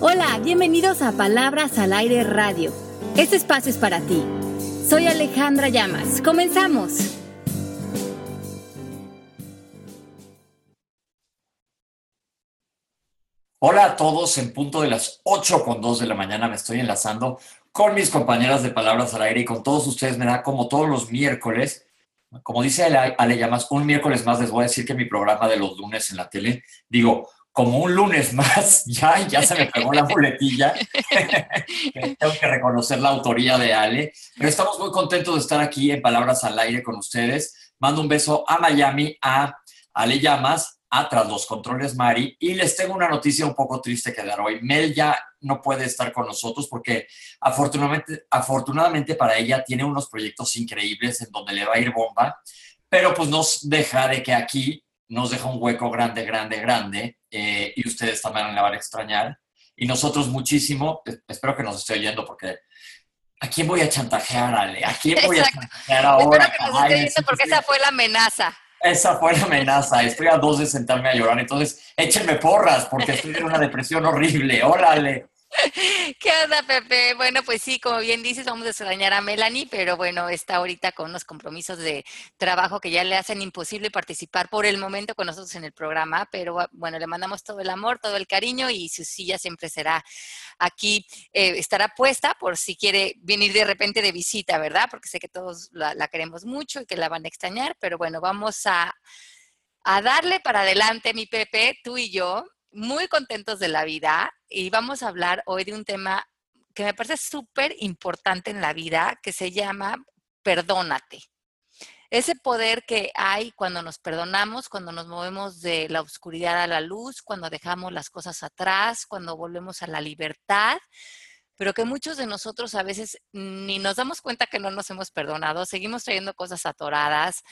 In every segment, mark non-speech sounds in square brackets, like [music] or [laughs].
Hola, bienvenidos a Palabras al Aire Radio. Este espacio es para ti. Soy Alejandra Llamas. Comenzamos. Hola a todos, en punto de las 8 con 2 de la mañana me estoy enlazando con mis compañeras de Palabras al Aire y con todos ustedes me da como todos los miércoles, como dice Ale, Ale Llamas, un miércoles más les voy a decir que mi programa de los lunes en la tele, digo, como un lunes más, [laughs] ya, ya se me pegó la boletilla. [laughs] [laughs] Tengo que reconocer la autoría de Ale. Pero estamos muy contentos de estar aquí en Palabras al Aire con ustedes. Mando un beso a Miami, a Ale Llamas, a Tras los Controles Mari. Y les tengo una noticia un poco triste que dar hoy. Mel ya no puede estar con nosotros porque afortunadamente, afortunadamente para ella tiene unos proyectos increíbles en donde le va a ir bomba. Pero pues nos deja de que aquí nos deja un hueco grande, grande, grande, eh, y ustedes también la van a extrañar. Y nosotros muchísimo, espero que nos esté oyendo porque ¿a quién voy a chantajear, Ale? ¿A quién voy a chantajear ahora? Espero que nos esté oyendo porque esa fue la amenaza. Esa fue la amenaza. Estoy a dos de sentarme a llorar. Entonces, échenme porras porque estoy en una depresión horrible. Órale. [laughs] ¿Qué onda, Pepe? Bueno, pues sí, como bien dices, vamos a extrañar a Melanie, pero bueno, está ahorita con unos compromisos de trabajo que ya le hacen imposible participar por el momento con nosotros en el programa, pero bueno, le mandamos todo el amor, todo el cariño y su silla siempre será aquí, eh, estará puesta por si quiere venir de repente de visita, ¿verdad? Porque sé que todos la, la queremos mucho y que la van a extrañar, pero bueno, vamos a, a darle para adelante, mi Pepe, tú y yo, muy contentos de la vida y vamos a hablar hoy de un tema que me parece súper importante en la vida, que se llama perdónate. Ese poder que hay cuando nos perdonamos, cuando nos movemos de la oscuridad a la luz, cuando dejamos las cosas atrás, cuando volvemos a la libertad, pero que muchos de nosotros a veces ni nos damos cuenta que no nos hemos perdonado, seguimos trayendo cosas atoradas,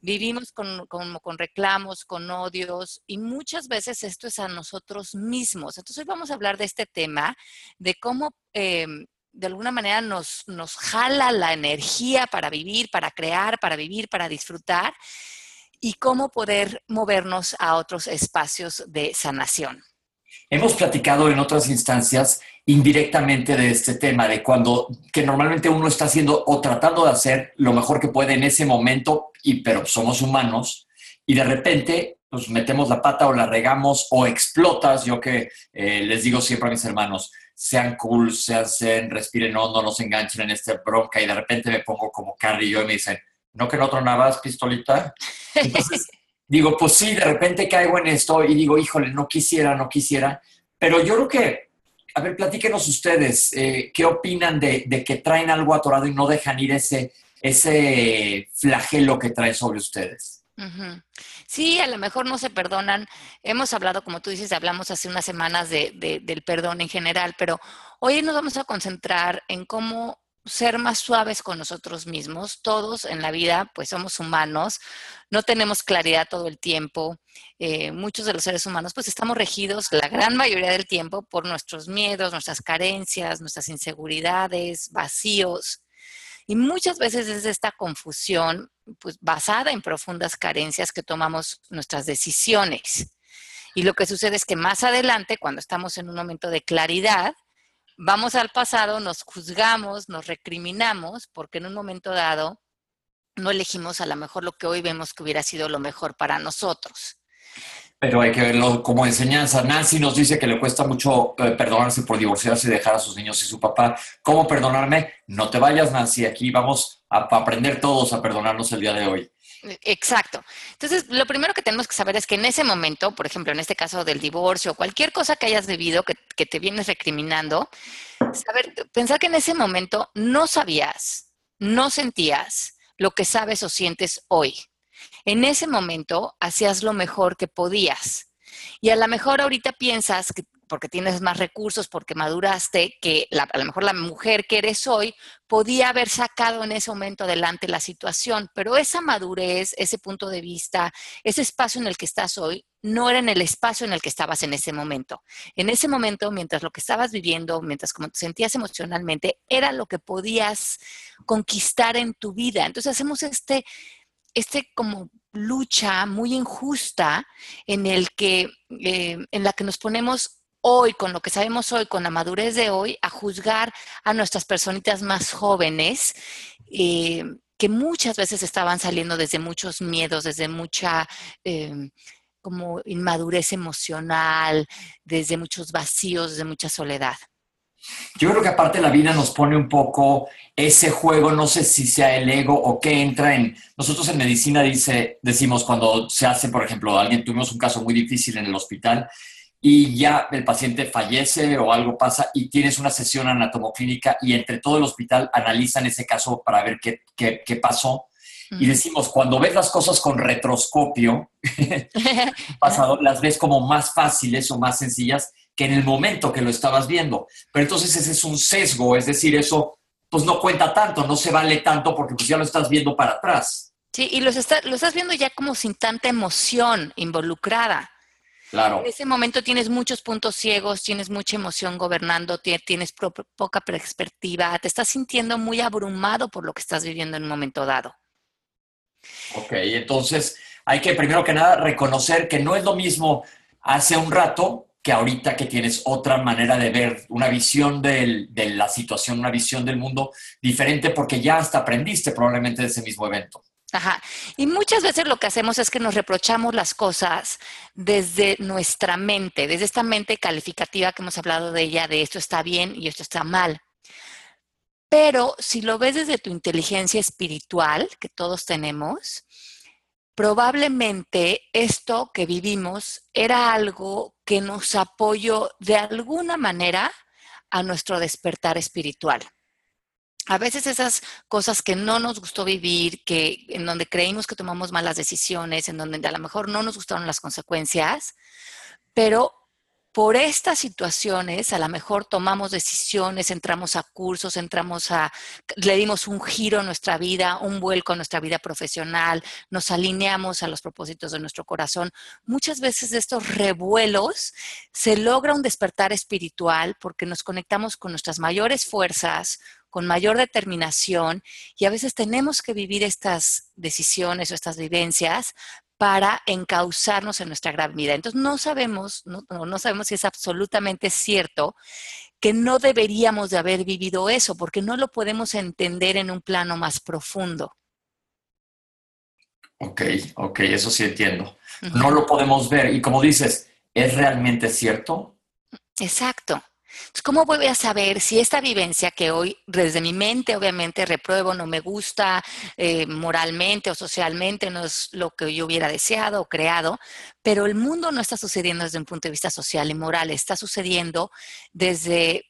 vivimos con, con, reclamos, con odios y muchas veces esto es a nosotros mismos. Entonces hoy vamos a hablar de este tema, de cómo em, de alguna manera nos, nos jala la energía para vivir, para crear, para vivir, para disfrutar y cómo poder movernos a otros espacios de sanación. Hemos platicado en otras instancias indirectamente de este tema, de cuando que normalmente uno está haciendo o tratando de hacer lo mejor que puede en ese momento, y, pero somos humanos, y de repente pues metemos la pata o la regamos o explotas. Yo que eh, les digo siempre a mis hermanos, sean cool, sean zen, respiren no, no nos enganchen en esta bronca y de repente me pongo como Carrie y y me dicen, ¿no que no tronabas pistolita? Entonces, [laughs] digo, pues sí, de repente caigo en esto y digo, híjole, no quisiera, no quisiera, pero yo creo que, a ver, platíquenos ustedes, eh, ¿qué opinan de, de, que traen algo atorado y no dejan ir ese, ese flagelo que trae sobre ustedes? Sí, a lo mejor no se perdonan. Hemos hablado, como tú dices, hablamos hace unas semanas de, de, del perdón en general, pero hoy nos vamos a concentrar en cómo ser más suaves con nosotros mismos. Todos en la vida, pues somos humanos, no tenemos claridad todo el tiempo. Eh, muchos de los seres humanos, pues estamos regidos la gran mayoría del tiempo por nuestros miedos, nuestras carencias, nuestras inseguridades, vacíos. Y muchas veces es esta confusión, pues basada en profundas carencias que tomamos nuestras decisiones. Y lo que sucede es que más adelante, cuando estamos en un momento de claridad, vamos al pasado, nos juzgamos, nos recriminamos, porque en un momento dado no elegimos a lo mejor lo que hoy vemos que hubiera sido lo mejor para nosotros. Pero hay que verlo como enseñanza. Nancy nos dice que le cuesta mucho eh, perdonarse por divorciarse y dejar a sus niños y su papá. ¿Cómo perdonarme? No te vayas, Nancy. Aquí vamos a aprender todos a perdonarnos el día de hoy. Exacto. Entonces, lo primero que tenemos que saber es que en ese momento, por ejemplo, en este caso del divorcio, cualquier cosa que hayas debido, que, que te vienes recriminando, saber, pensar que en ese momento no sabías, no sentías lo que sabes o sientes hoy. En ese momento hacías lo mejor que podías. Y a lo mejor ahorita piensas que porque tienes más recursos, porque maduraste, que a lo mejor la mujer que eres hoy podía haber sacado en ese momento adelante la situación, pero esa madurez, ese punto de vista, ese espacio en el que estás hoy, no era en el espacio en el que estabas en ese momento. En ese momento, mientras lo que estabas viviendo, mientras como te sentías emocionalmente, era lo que podías conquistar en tu vida. Entonces hacemos este, este como lucha muy injusta en el que, eh, en la que nos ponemos hoy, con lo que sabemos hoy, con la madurez de hoy, a juzgar a nuestras personitas más jóvenes. Eh, que muchas veces estaban saliendo desde muchos miedos, desde mucha eh, como inmadurez emocional, desde muchos vacíos, desde mucha soledad. Yo creo que aparte la vida nos pone un poco ese juego, no sé si sea el ego o qué entra en... Nosotros en medicina dice, decimos cuando se hace, por ejemplo, alguien, tuvimos un caso muy difícil en el hospital y ya el paciente fallece o algo pasa y tienes una sesión anatomoclínica y entre todo el hospital analizan ese caso para ver qué, qué, qué pasó. Y decimos, cuando ves las cosas con retroscopio, [laughs] pasado, las ves como más fáciles o más sencillas que en el momento que lo estabas viendo. Pero entonces ese es un sesgo, es decir, eso pues no cuenta tanto, no se vale tanto porque pues ya lo estás viendo para atrás. Sí, y lo estás viendo ya como sin tanta emoción involucrada. Claro. En ese momento tienes muchos puntos ciegos, tienes mucha emoción gobernando, tienes poca perspectiva, te estás sintiendo muy abrumado por lo que estás viviendo en un momento dado. Ok, entonces hay que primero que nada reconocer que no es lo mismo hace un rato que ahorita que tienes otra manera de ver, una visión de la situación, una visión del mundo diferente porque ya hasta aprendiste probablemente de ese mismo evento. Y muchas veces lo que hacemos es que nos reprochamos las cosas desde nuestra mente, desde esta mente calificativa que hemos hablado de ella, de esto está bien y esto está mal. Pero si lo ves desde tu inteligencia espiritual, que todos tenemos, probablemente esto que vivimos era algo que nos apoyó de alguna manera a nuestro despertar espiritual. A veces esas cosas que no nos gustó vivir, que en donde creímos que tomamos malas decisiones, en donde a lo mejor no nos gustaron las consecuencias, pero por estas situaciones, a lo mejor tomamos decisiones, entramos a cursos, entramos a, le dimos un giro a nuestra vida, un vuelco a nuestra vida profesional, nos alineamos a los propósitos de nuestro corazón. Muchas veces estos revuelos se logra un despertar espiritual porque nos conectamos con nuestras mayores fuerzas, con mayor determinación y a veces tenemos que vivir estas decisiones o estas vivencias para encauzarnos en nuestra gran vida. Entonces, no sabemos, no, no, sabemos si es absolutamente cierto que no deberíamos de haber vivido eso, porque no lo podemos entender en un plano más profundo. Ok, ok, eso sí entiendo. No lo podemos ver. Y como dices, ¿es realmente cierto? Exacto. ¿Cómo voy a saber si esta vivencia que hoy desde mi mente obviamente repruebo, no me gusta eh, moralmente o socialmente, no es lo que yo hubiera deseado o creado, pero el mundo no está sucediendo desde un punto de vista social y moral, está sucediendo desde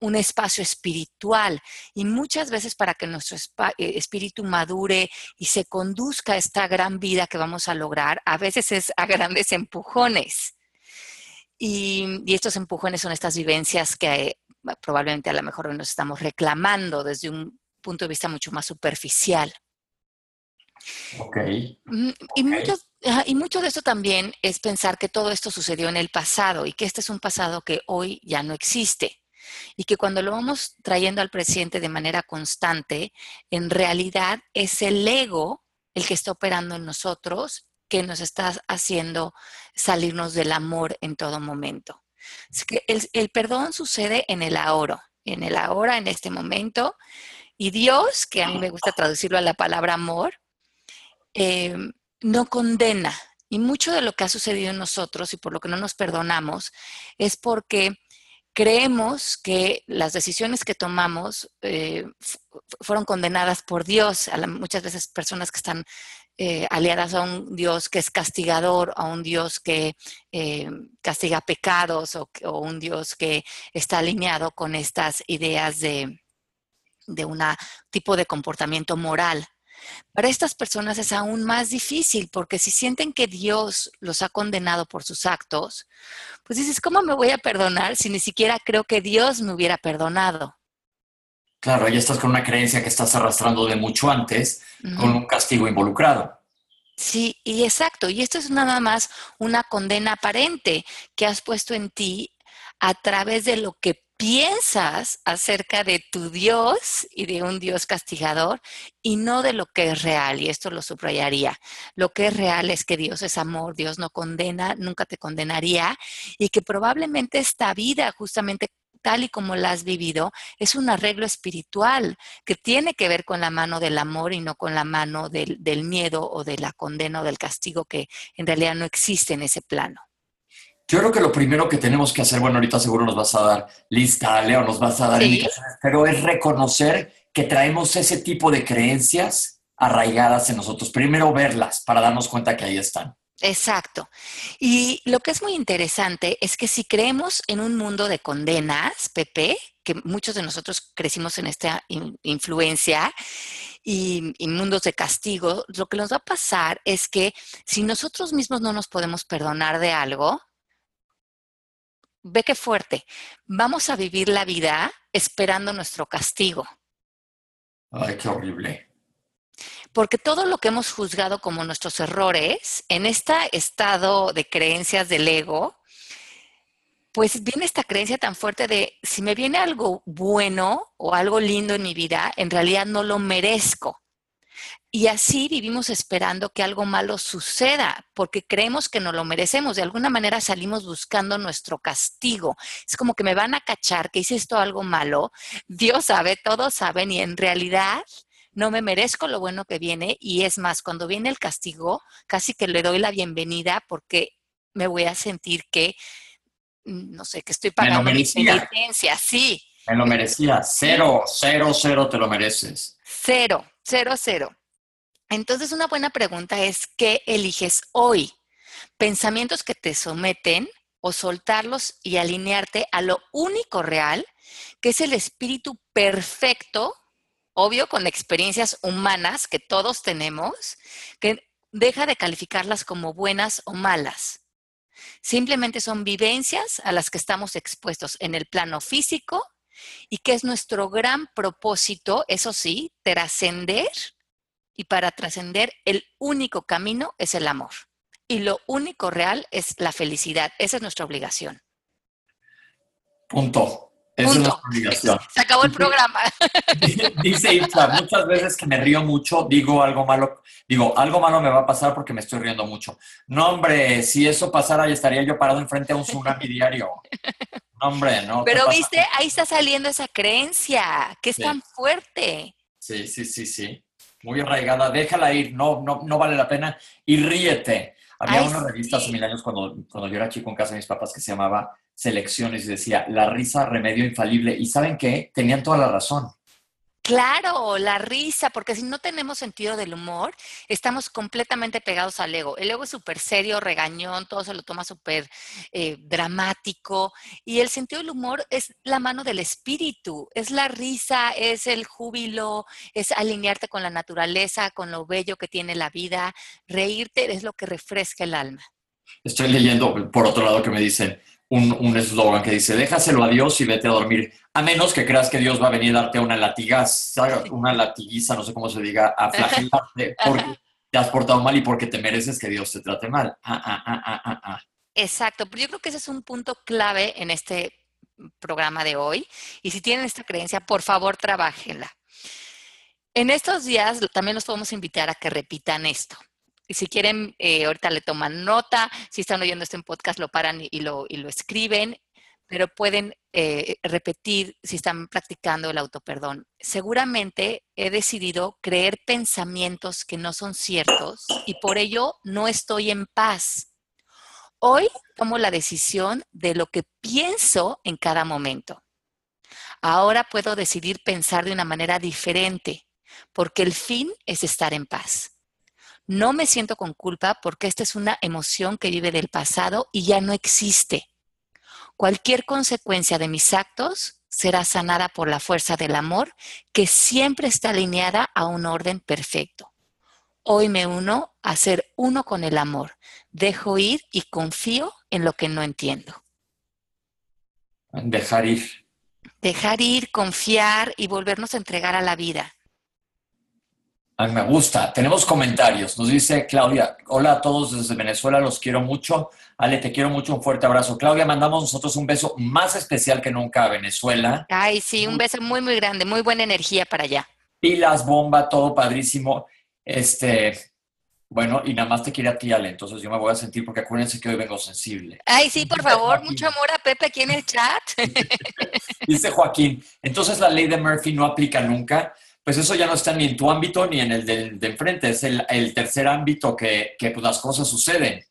un espacio espiritual y muchas veces para que nuestro eh, espíritu madure y se conduzca a esta gran vida que vamos a lograr, a veces es a grandes empujones. Y, estos empujones son estas vivencias que eh, probablemente a lo mejor nos estamos reclamando desde un punto de vista mucho más superficial. Ok. Y, Mucho, y mucho de esto también es pensar que todo esto sucedió en el pasado y que este es un pasado que hoy ya no existe. Y que cuando lo vamos trayendo al presente de manera constante, en realidad es el ego el que está operando en nosotros que nos está haciendo salirnos del amor en todo momento. que el, perdón sucede en el ahora, en el ahora, en este momento. Y Dios, que a mí me gusta traducirlo a la palabra amor, em, no condena. Y mucho de lo que ha sucedido en nosotros y por lo que no nos perdonamos es porque creemos que las decisiones que tomamos eh, fueron condenadas por Dios. A muchas veces personas que están eh, aliadas a un Dios que es castigador, a un Dios que eh, castiga pecados o, un Dios que está alineado con estas ideas de, de un tipo de comportamiento moral. Para estas personas es aún más difícil porque si sienten que Dios los ha condenado por sus actos, pues dices, ¿cómo me voy a perdonar si ni siquiera creo que Dios me hubiera perdonado? Claro, ahí estás con una creencia que estás arrastrando de mucho antes, con un castigo involucrado. Sí, y exacto. Y esto es nada más una condena aparente que has puesto en ti a través de lo que piensas acerca de tu Dios y de un Dios castigador y no de lo que es real. Y esto lo subrayaría. Lo que es real es que Dios es amor, Dios no condena, nunca te condenaría y que probablemente esta vida justamente tal y como la has vivido, es un arreglo espiritual que tiene que ver con la mano del amor y no con la mano del, del miedo o de la condena o del castigo que en realidad no existe en ese plano. Yo creo que lo primero que tenemos que hacer, bueno, ahorita seguro nos vas a dar lista, Leo, nos vas a dar indicaciones, pero es reconocer que traemos ese tipo de creencias arraigadas en nosotros. Primero verlas para darnos cuenta que ahí están. Exacto. Y lo que es muy interesante es que si creemos en un mundo de condenas, Pepe, que muchos de nosotros crecimos en esta influencia, y, y, mundos de castigo, lo que nos va a pasar es que si nosotros mismos no nos podemos perdonar de algo, ve qué fuerte. Vamos a vivir la vida esperando nuestro castigo. Ay, qué horrible. Porque todo lo que hemos juzgado como nuestros errores, en este estado de creencias del ego, pues viene esta creencia tan fuerte de si me viene algo bueno o algo lindo en mi vida, en realidad no lo merezco. Y así vivimos esperando que algo malo suceda, porque creemos que no lo merecemos. De alguna manera salimos buscando nuestro castigo. Es como que me van a cachar que hice esto algo malo. Dios sabe, todos saben, y en realidad no me merezco lo bueno que viene. Y es más, cuando viene el castigo, casi que le doy la bienvenida porque me voy a sentir que, no sé, que estoy pagando mi penitencia. Sí. Me lo merecía. Cero, cero, cero te lo mereces. Cero, cero, cero. Entonces, una buena pregunta es, ¿qué eliges hoy? ¿Pensamientos que te someten o soltarlos y alinearte a lo único real, que es el espíritu perfecto, obvio, con experiencias humanas que todos tenemos, que deja de calificarlas como buenas o malas? Simplemente son vivencias a las que estamos expuestos en el plano físico y que es nuestro gran propósito, eso sí, trascender y para trascender, el único camino es el amor. Y lo único real es la felicidad. Esa es nuestra obligación. Punto. Es nuestra obligación. Se acabó el programa. [laughs] Dice Itza, muchas veces que me río mucho, digo algo malo, digo, algo malo me va a pasar porque me estoy riendo mucho. No, hombre, si eso pasara, ya estaría yo parado enfrente a un tsunami diario. No, hombre, no. Pero viste, ahí está saliendo esa creencia, que es tan fuerte. Sí, sí, sí, sí muy arraigada, déjala ir, no, no, no vale la pena y ríete. Había una revista hace mil años cuando, cuando yo era chico en casa de mis papás que se llamaba Selecciones y decía, la risa, remedio infalible. Y ¿saben qué? Tenían toda la razón. Claro, la risa, porque si no tenemos sentido del humor, estamos completamente pegados al ego. El ego es súper serio, regañón, todo se lo toma súper eh, dramático. Y el sentido del humor es la mano del espíritu, es la risa, es el júbilo, es alinearte con la naturaleza, con lo bello que tiene la vida. Reírte es lo que refresca el alma. Estoy leyendo, por otro lado, que me dicen, un eslogan que dice, déjaselo a Dios y vete a dormir, a menos que creas que Dios va a venir a darte una latigaza, una latiguiza, no sé cómo se diga, a flagelarte [laughs] porque te has portado mal y porque te mereces que Dios te trate mal. Ah, ah, ah, Exacto, pero yo creo que ese es un punto clave en este programa de hoy. Y si tienen esta creencia, por favor, trabajenla. En estos días también los podemos invitar a que repitan esto. Y si quieren, eh, ahorita le toman nota, si están oyendo esto en podcast, lo paran y, lo, escriben, pero pueden eh, repetir si están practicando el autoperdón. Seguramente he decidido creer pensamientos que no son ciertos y por ello no estoy en paz. Hoy tomo la decisión de lo que pienso en cada momento. Ahora puedo decidir pensar de una manera diferente, porque el fin es estar en paz. No me siento con culpa porque esta es una emoción que vive del pasado y ya no existe. Cualquier consecuencia de mis actos será sanada por la fuerza del amor que siempre está alineada a un orden perfecto. Hoy me uno a ser uno con el amor. Dejo ir y confío en lo que no entiendo. Dejar ir. Dejar ir, confiar y volvernos a entregar a la vida. A mí me gusta. Tenemos comentarios. Nos dice Claudia, hola a todos desde Venezuela, los quiero mucho. Ale, te quiero mucho, un fuerte abrazo. Claudia, mandamos nosotros un beso más especial que nunca a Venezuela. Ay, sí, un beso muy, muy grande, muy buena energía para allá. Pilas, bomba, todo padrísimo. Este, bueno, y nada más te quiere a ti, Ale, entonces yo me voy a sentir porque acuérdense que hoy vengo sensible. Ay, sí, por favor, mucho amor a Pepe aquí en el chat. [laughs] Dice Joaquín, entonces la ley de Murphy no aplica nunca pues eso ya no está ni en tu ámbito ni en el de, enfrente, es el, tercer ámbito que, que pues, las cosas suceden.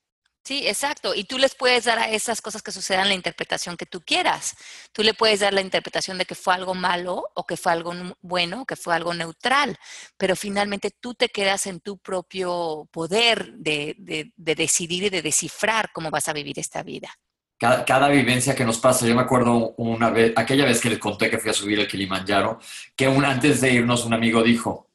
Sí, exacto. Y tú les puedes dar a esas cosas que sucedan la interpretación que tú quieras. Tú le puedes dar la interpretación de que fue algo malo o que fue algo bueno o que fue algo neutral, pero finalmente tú te quedas en tu propio poder de, de, de decidir y de descifrar cómo vas a vivir esta vida cada, vivencia que nos pasa, yo me acuerdo una vez, aquella vez que les conté que fui a subir el Kilimanjaro, que un, antes de irnos un amigo dijo,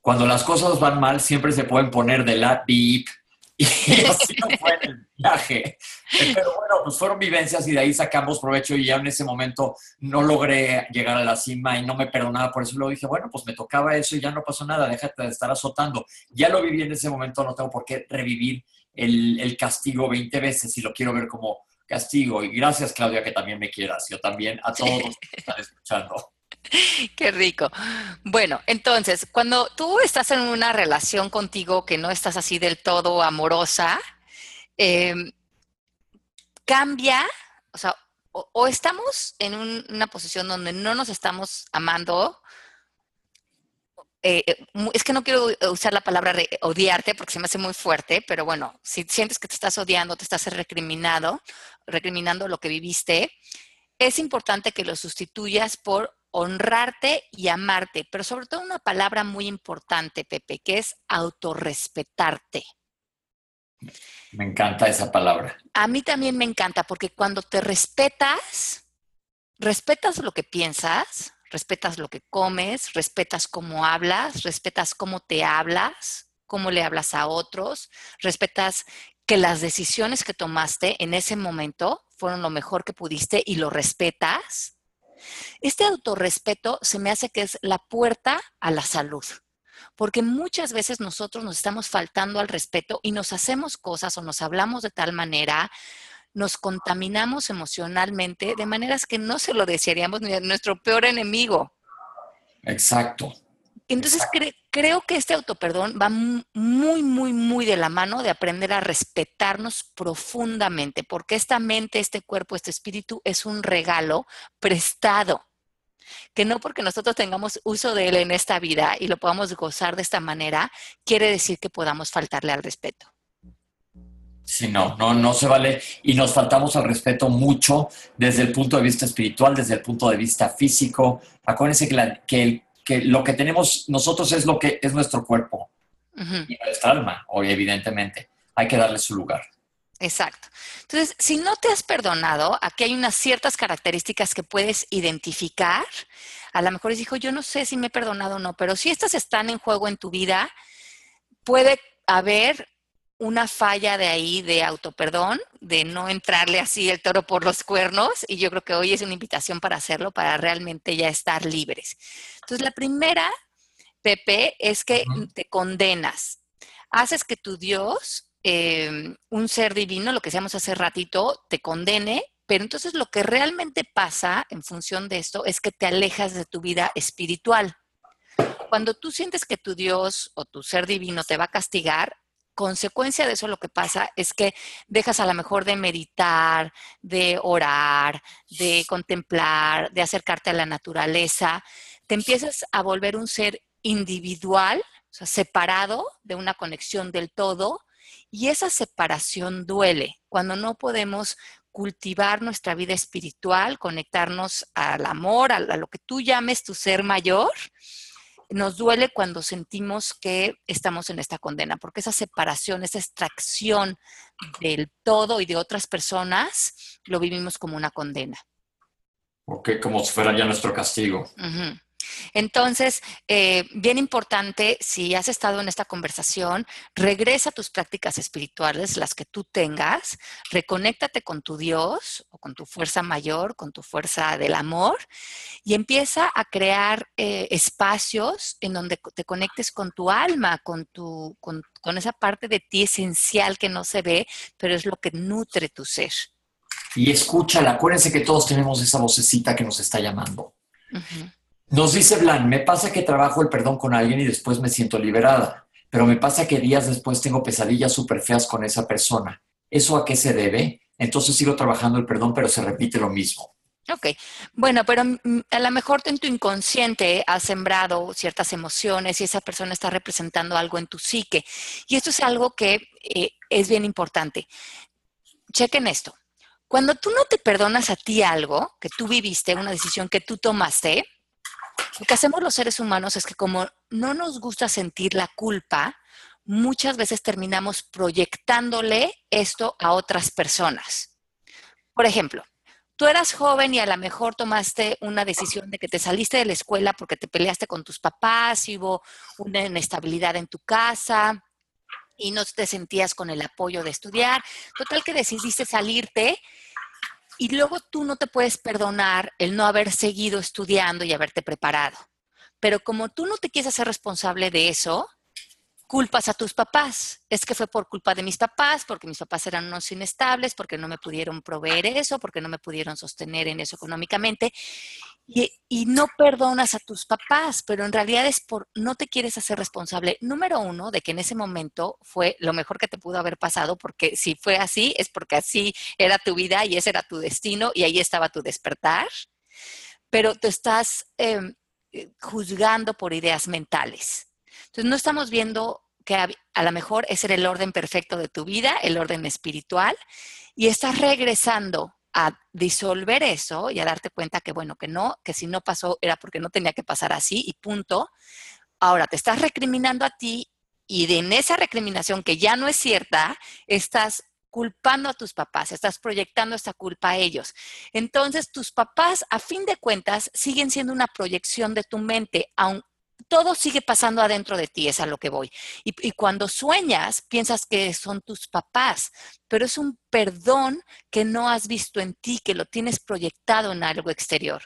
cuando las cosas van mal siempre se pueden poner de la beep [laughs] y así no fue en el viaje. Pero bueno, pues fueron vivencias y de ahí sacamos provecho y ya en ese momento no logré llegar a la cima y no me perdonaba por eso. Luego dije, bueno, pues me tocaba eso y ya no pasó nada, déjate de estar azotando. Ya lo viví en ese momento, no tengo por qué revivir el, el castigo 20 veces y lo quiero ver como castigo. Y gracias, Claudia, que también me quieras. Yo también a todos los que están escuchando. [laughs] Qué rico. Bueno, entonces, cuando tú estás en una relación contigo que no estás así del todo amorosa, em, cambia, o sea, o, estamos en una posición donde no nos estamos amando eh, eh, es que no quiero usar la palabra odiarte porque se me hace muy fuerte, pero bueno, si sientes que te estás odiando, te estás recriminado, recriminando lo que viviste, es importante que lo sustituyas por honrarte y amarte, pero sobre todo una palabra muy importante, Pepe, que es autorrespetarte. Me encanta esa palabra. A mí también me encanta porque cuando te respetas, respetas lo que piensas, respetas lo que comes, respetas cómo hablas, respetas cómo te hablas, cómo le hablas a otros, respetas que las decisiones que tomaste en ese momento fueron lo mejor que pudiste y lo respetas. Este autorrespeto se me hace que es la puerta a la salud, porque muchas veces nosotros nos estamos faltando al respeto y nos hacemos cosas o nos hablamos de tal manera nos contaminamos emocionalmente de maneras que no se lo desearíamos ni a nuestro peor enemigo. Exacto. Entonces creo que este autoperdón va muy, muy, muy de la mano de aprender a respetarnos profundamente, porque esta mente, este cuerpo, este espíritu es un regalo prestado, que no porque nosotros tengamos uso de él en esta vida y lo podamos gozar de esta manera, quiere decir que podamos faltarle al respeto. Sí, no, no, no se vale. Y nos faltamos al respeto mucho desde el punto de vista espiritual, desde el punto de vista físico. Acuérdense que, que, lo que tenemos nosotros es lo que es nuestro cuerpo y nuestra alma, hoy evidentemente. Hay que darle su lugar. Exacto. Entonces, si no te has perdonado, aquí hay unas ciertas características que puedes identificar. A lo mejor dijo, yo no sé si me he perdonado o no, pero si estas están en juego en tu vida, puede haber una falla de ahí de autoperdón, de no entrarle así el toro por los cuernos, y yo creo que hoy es una invitación para hacerlo, para realmente ya estar libres. Entonces, la primera, Pepe, es que te condenas. Haces que tu Dios, em, un ser divino, lo que decíamos hace ratito, te condene, pero entonces lo que realmente pasa en función de esto es que te alejas de tu vida espiritual. Cuando tú sientes que tu Dios o tu ser divino te va a castigar, consecuencia de eso lo que pasa es que dejas a lo mejor de meditar, de orar, de contemplar, de acercarte a la naturaleza, te empiezas a volver un ser individual, o sea, separado de una conexión del todo, y esa separación duele. Cuando no podemos cultivar nuestra vida espiritual, conectarnos al amor, a, lo que tú llames tu ser mayor, nos duele cuando sentimos que estamos en esta condena, porque esa separación, esa extracción del todo y de otras personas, lo vivimos como una condena. Ok, como si fuera ya nuestro castigo. Entonces, eh, bien importante, si has estado en esta conversación, regresa a tus prácticas espirituales, las que tú tengas, reconéctate con tu Dios o con tu fuerza mayor, con tu fuerza del amor, y empieza a crear eh, espacios en donde te conectes con tu alma, con, tu, con, esa parte de ti esencial que no se ve, pero es lo que nutre tu ser. Y escúchala, acuérdense que todos tenemos esa vocecita que nos está llamando. Nos dice Blan, me pasa que trabajo el perdón con alguien y después me siento liberada, pero me pasa que días después tengo pesadillas súper feas con esa persona. ¿Eso a qué se debe? Entonces sigo trabajando el perdón, pero se repite lo mismo. Ok, bueno, pero mm, a lo mejor en tu inconsciente has sembrado ciertas emociones y esa persona está representando algo en tu psique. Y esto es algo que eh, es bien importante. Chequen esto. Cuando tú no te perdonas a ti algo que tú viviste, una decisión que tú tomaste, lo que hacemos los seres humanos es que como no nos gusta sentir la culpa, muchas veces terminamos proyectándole esto a otras personas. Por ejemplo, tú eras joven y a lo mejor tomaste una decisión de que te saliste de la escuela porque te peleaste con tus papás y hubo una inestabilidad en tu casa y no te sentías con el apoyo de estudiar. Total que decidiste salirte y luego tú no te puedes perdonar el no haber seguido estudiando y haberte preparado. Pero como tú no te quieres hacer responsable de eso, culpas a tus papás. Es que fue por culpa de mis papás, porque mis papás eran unos inestables, porque no me pudieron proveer eso, porque no me pudieron sostener en eso económicamente. Y, no perdonas a tus papás, pero en realidad es por no te quieres hacer responsable, número uno, de que en ese momento fue lo mejor que te pudo haber pasado, porque si fue así, es porque así era tu vida y ese era tu destino y ahí estaba tu despertar, pero te estás em, eh, juzgando por ideas mentales. Entonces no estamos viendo que a, lo mejor ese era el orden perfecto de tu vida, el orden espiritual, y estás regresando a disolver eso y a darte cuenta que, bueno, que no, que si no pasó era porque no tenía que pasar así y punto. Ahora te estás recriminando a ti y de en esa recriminación que ya no es cierta, estás culpando a tus papás, estás proyectando esta culpa a ellos. Entonces, tus papás, a fin de cuentas, siguen siendo una proyección de tu mente, aun, todo sigue pasando adentro de ti, es a lo que voy. Y, cuando sueñas, piensas que son tus papás, pero es un perdón que no has visto en ti, que lo tienes proyectado en algo exterior.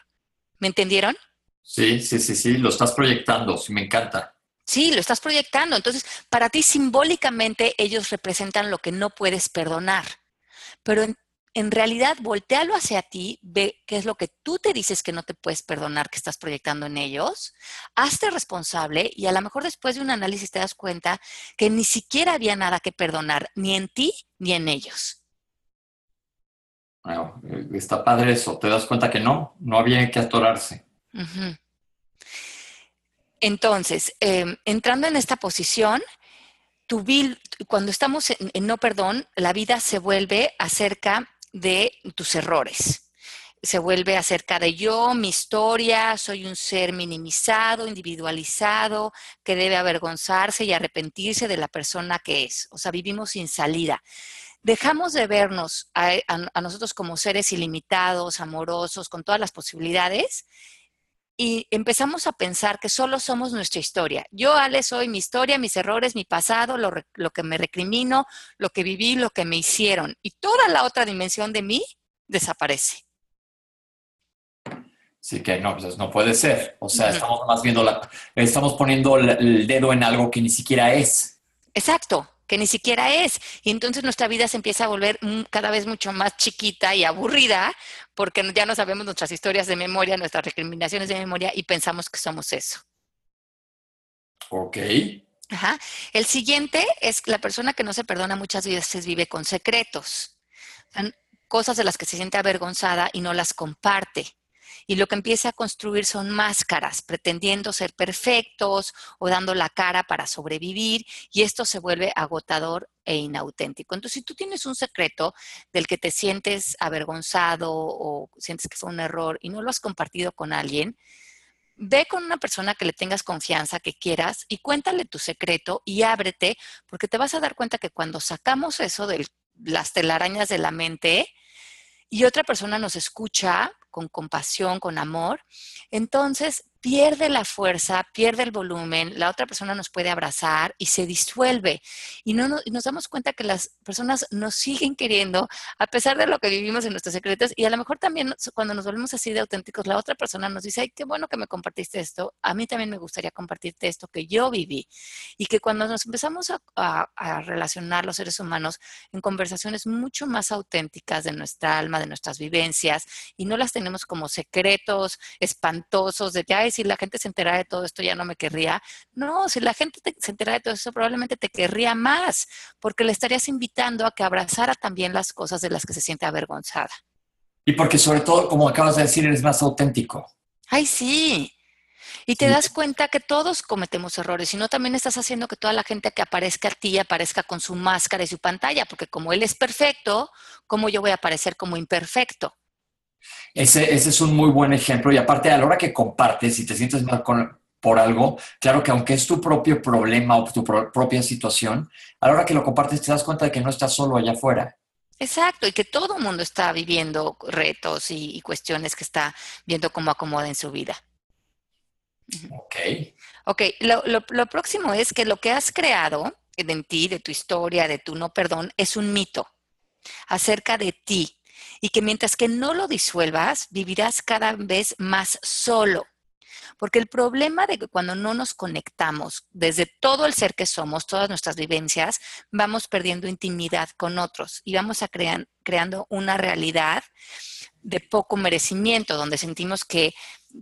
¿Me entendieron? Sí, sí, sí, sí, lo estás proyectando, sí, me encanta. Sí, lo estás proyectando. Entonces, para ti simbólicamente ellos representan lo que no puedes perdonar. Pero en en realidad voltealo hacia ti, ve qué es lo que tú te dices que no te puedes perdonar, que estás proyectando en ellos, hazte responsable y a lo mejor después de un análisis te das cuenta que ni siquiera había nada que perdonar, ni en ti ni en ellos. Bueno, está padre eso, te das cuenta que no, no había que atorarse. Entonces, em, entrando en esta posición, tu cuando estamos en, en, no perdón, la vida se vuelve acerca de tus errores. Se vuelve acerca de yo, mi historia, soy un ser minimizado, individualizado, que debe avergonzarse y arrepentirse de la persona que es. O sea, vivimos sin salida. Dejamos de vernos a, a nosotros como seres ilimitados, amorosos, con todas las posibilidades y empezamos a pensar que solo somos nuestra historia. Yo, Ale, soy mi historia, mis errores, mi pasado, lo, que me recrimino, lo que viví, lo que me hicieron. Y toda la otra dimensión de mí desaparece. Sí que no, pues no puede ser. O sea, estamos más viendo la, estamos poniendo el dedo en algo que ni siquiera es. Exacto que ni siquiera es. Y entonces nuestra vida se empieza a volver cada vez mucho más chiquita y aburrida porque ya no sabemos nuestras historias de memoria, nuestras recriminaciones de memoria y pensamos que somos eso. Ok. Ajá. El siguiente es la persona que no se perdona muchas veces vive con secretos. cosas de las que se siente avergonzada y no las comparte y lo que empieza a construir son máscaras, pretendiendo ser perfectos o dando la cara para sobrevivir y esto se vuelve agotador e inauténtico. Entonces, si tú tienes un secreto del que te sientes avergonzado o sientes que fue un error y no lo has compartido con alguien, ve con una persona que le tengas confianza, que quieras, y cuéntale tu secreto y ábrete, porque te vas a dar cuenta que cuando sacamos eso de las telarañas de la mente y otra persona nos escucha, con compasión, con amor, entonces pierde la fuerza, pierde el volumen, la otra persona nos puede abrazar y se disuelve. Y, no, nos damos cuenta que las personas nos siguen queriendo a pesar de lo que vivimos en nuestros secretos. Y a lo mejor también cuando nos volvemos así de auténticos, la otra persona nos dice, ay, qué bueno que me compartiste esto. A mí también me gustaría compartirte esto que yo viví. Y que cuando nos empezamos a, a relacionar los seres humanos en conversaciones mucho más auténticas de nuestra alma, de nuestras vivencias, y no las tenemos como secretos espantosos de, ay, si la gente se entera de todo esto ya no me querría. No, si la gente se entera de todo eso probablemente te querría más, porque le estarías invitando a que abrazara también las cosas de las que se siente avergonzada. Y porque sobre todo, como acabas de decir, eres más auténtico. Ay, sí. Y te das cuenta que todos cometemos errores, y no también estás haciendo que toda la gente que aparezca a ti aparezca con su máscara y su pantalla, porque como él es perfecto, ¿cómo yo voy a aparecer como imperfecto? Ese, es un muy buen ejemplo. Y aparte, a la hora que compartes y te sientes mal por algo, claro que aunque es tu propio problema o tu propia situación, a la hora que lo compartes te das cuenta de que no estás solo allá afuera. Exacto, y que todo el mundo está viviendo retos y, cuestiones que está viendo cómo acomoda en su vida. Ok. Ok, lo, lo próximo es que lo que has creado en ti, de tu historia, de tu no perdón, es un mito acerca de ti, y que mientras que no lo disuelvas, vivirás cada vez más solo. Porque el problema de que cuando no nos conectamos desde todo el ser que somos, todas nuestras vivencias, vamos perdiendo intimidad con otros y vamos a crear, creando una realidad de poco merecimiento, donde sentimos que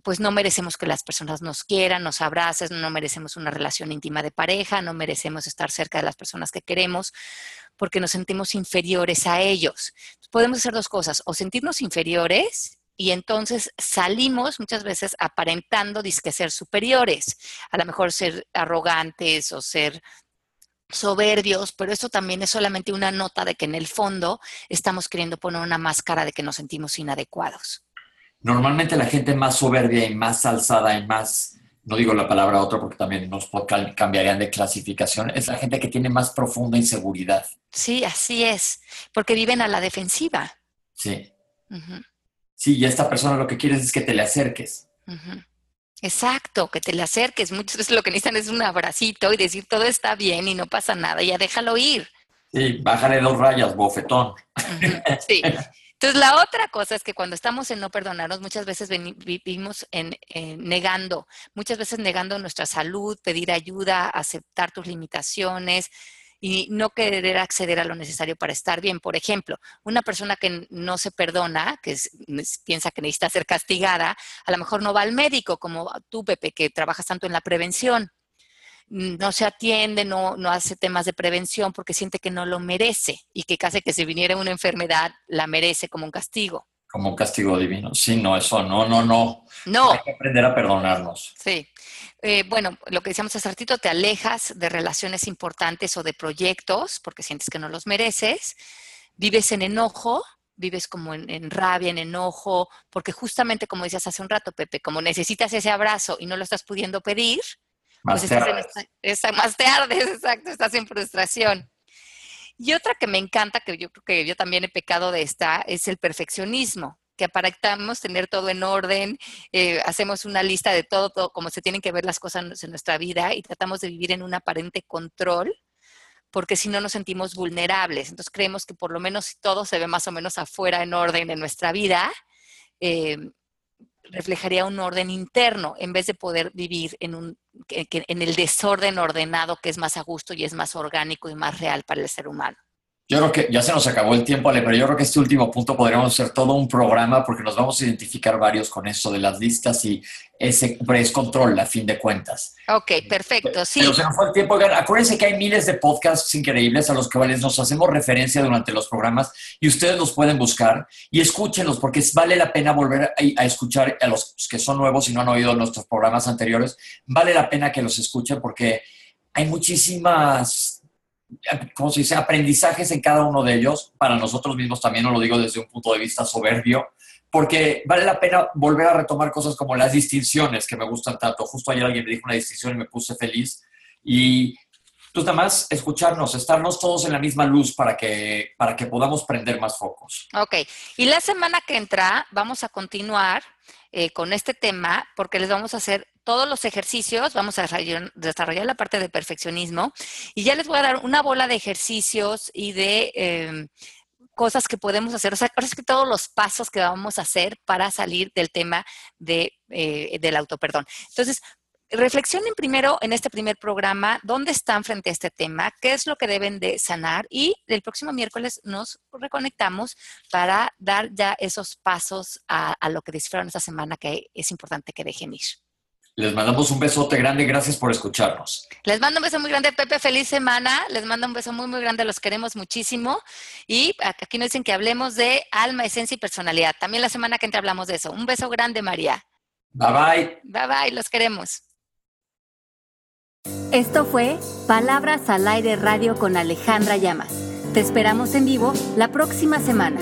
pues no merecemos que las personas nos quieran, nos abracen, no merecemos una relación íntima de pareja, no merecemos estar cerca de las personas que queremos, porque nos sentimos inferiores a ellos. Podemos hacer dos cosas, o sentirnos inferiores y entonces salimos muchas veces aparentando disque ser superiores, a lo mejor ser arrogantes o ser soberbios, pero eso también es solamente una nota de que en el fondo estamos queriendo poner una máscara de que nos sentimos inadecuados. Normalmente la gente más soberbia y más alzada y más no digo la palabra otro porque también nos cambiarían de clasificación, es la gente que tiene más profunda inseguridad. Sí, así es, porque viven a la defensiva. Sí. Sí, y esta persona lo que quieres es que te le acerques. Exacto, que te le acerques. Muchas veces lo que necesitan es un abracito y decir todo está bien y no pasa nada, ya déjalo ir. Sí, bájale dos rayas, bofetón. Sí. [laughs] Entonces, la otra cosa es que cuando estamos en no perdonarnos, muchas veces vivimos en, negando, muchas veces negando nuestra salud, pedir ayuda, aceptar tus limitaciones y no querer acceder a lo necesario para estar bien. Por ejemplo, una persona que no se perdona, que piensa que necesita ser castigada, a lo mejor no va al médico, como tú, Pepe, que trabajas tanto en la prevención no se atiende, no, no hace temas de prevención porque siente que no lo merece y que casi que si viniera una enfermedad la merece como un castigo. Como un castigo divino. Sí, no, eso no, no, no. No. Hay que aprender a perdonarnos. Sí. Eh, bueno, lo que decíamos hace ratito, te alejas de relaciones importantes o de proyectos porque sientes que no los mereces. Vives en enojo, vives como en, en, rabia, en enojo, porque justamente como decías hace un rato, Pepe, como necesitas ese abrazo y no lo estás pudiendo pedir, más pues estás más tarde, [laughs] exacto, estás en frustración. Y otra que me encanta, que yo creo que yo también he pecado de esta, es el perfeccionismo, que aparentamos tener todo en orden, eh, hacemos una lista de todo, todo, como se tienen que ver las cosas en nuestra vida y tratamos de vivir en un aparente control, porque si no nos sentimos vulnerables. Entonces creemos que por lo menos si todo se ve más o menos afuera en orden en nuestra vida, eh, reflejaría un orden interno en vez de poder vivir en, un, en el desorden ordenado que es más a gusto y es más orgánico y más real para el ser humano. Yo creo que ya se nos acabó el tiempo, Ale, pero yo creo que este último punto podríamos hacer todo un programa porque nos vamos a identificar varios con eso de las listas y ese es control a fin de cuentas. Ok, perfecto, sí. Pero se nos fue el tiempo. Acuérdense que hay miles de podcasts increíbles a los cuales nos hacemos referencia durante los programas y ustedes los pueden buscar y escúchenlos porque vale la pena volver a, a escuchar a los que son nuevos y no han oído nuestros programas anteriores. Vale la pena que los escuchen porque hay muchísimas como se dice, aprendizajes en cada uno de ellos, para nosotros mismos también, no lo digo desde un punto de vista soberbio, porque vale la pena volver a retomar cosas como las distinciones que me gustan tanto. Justo ayer alguien me dijo una distinción y me puse feliz. Y pues nada más escucharnos, estarnos todos en la misma luz para que, para que podamos prender más focos. Ok, y la semana que entra vamos a continuar eh, con este tema porque les vamos a hacer todos los ejercicios, vamos a desarrollar, la parte de perfeccionismo y ya les voy a dar una bola de ejercicios y de... Em, cosas que podemos hacer, o sea, ahora es que todos los pasos que vamos a hacer para salir del tema de, eh, del autoperdón. Entonces, reflexionen primero en este primer programa dónde están frente a este tema, qué es lo que deben de sanar y el próximo miércoles nos reconectamos para dar ya esos pasos a, lo que disfrutaron esta semana que es importante que dejen ir. Les mandamos un besote grande, gracias por escucharnos. Les mando un beso muy grande, Pepe, feliz semana. Les mando un beso muy, muy grande, los queremos muchísimo. Y aquí nos dicen que hablemos de alma, esencia y personalidad. También la semana que entra hablamos de eso. Un beso grande, María. Bye bye. Bye bye, los queremos. Esto fue Palabras al Aire Radio con Alejandra Llamas. Te esperamos en vivo la próxima semana.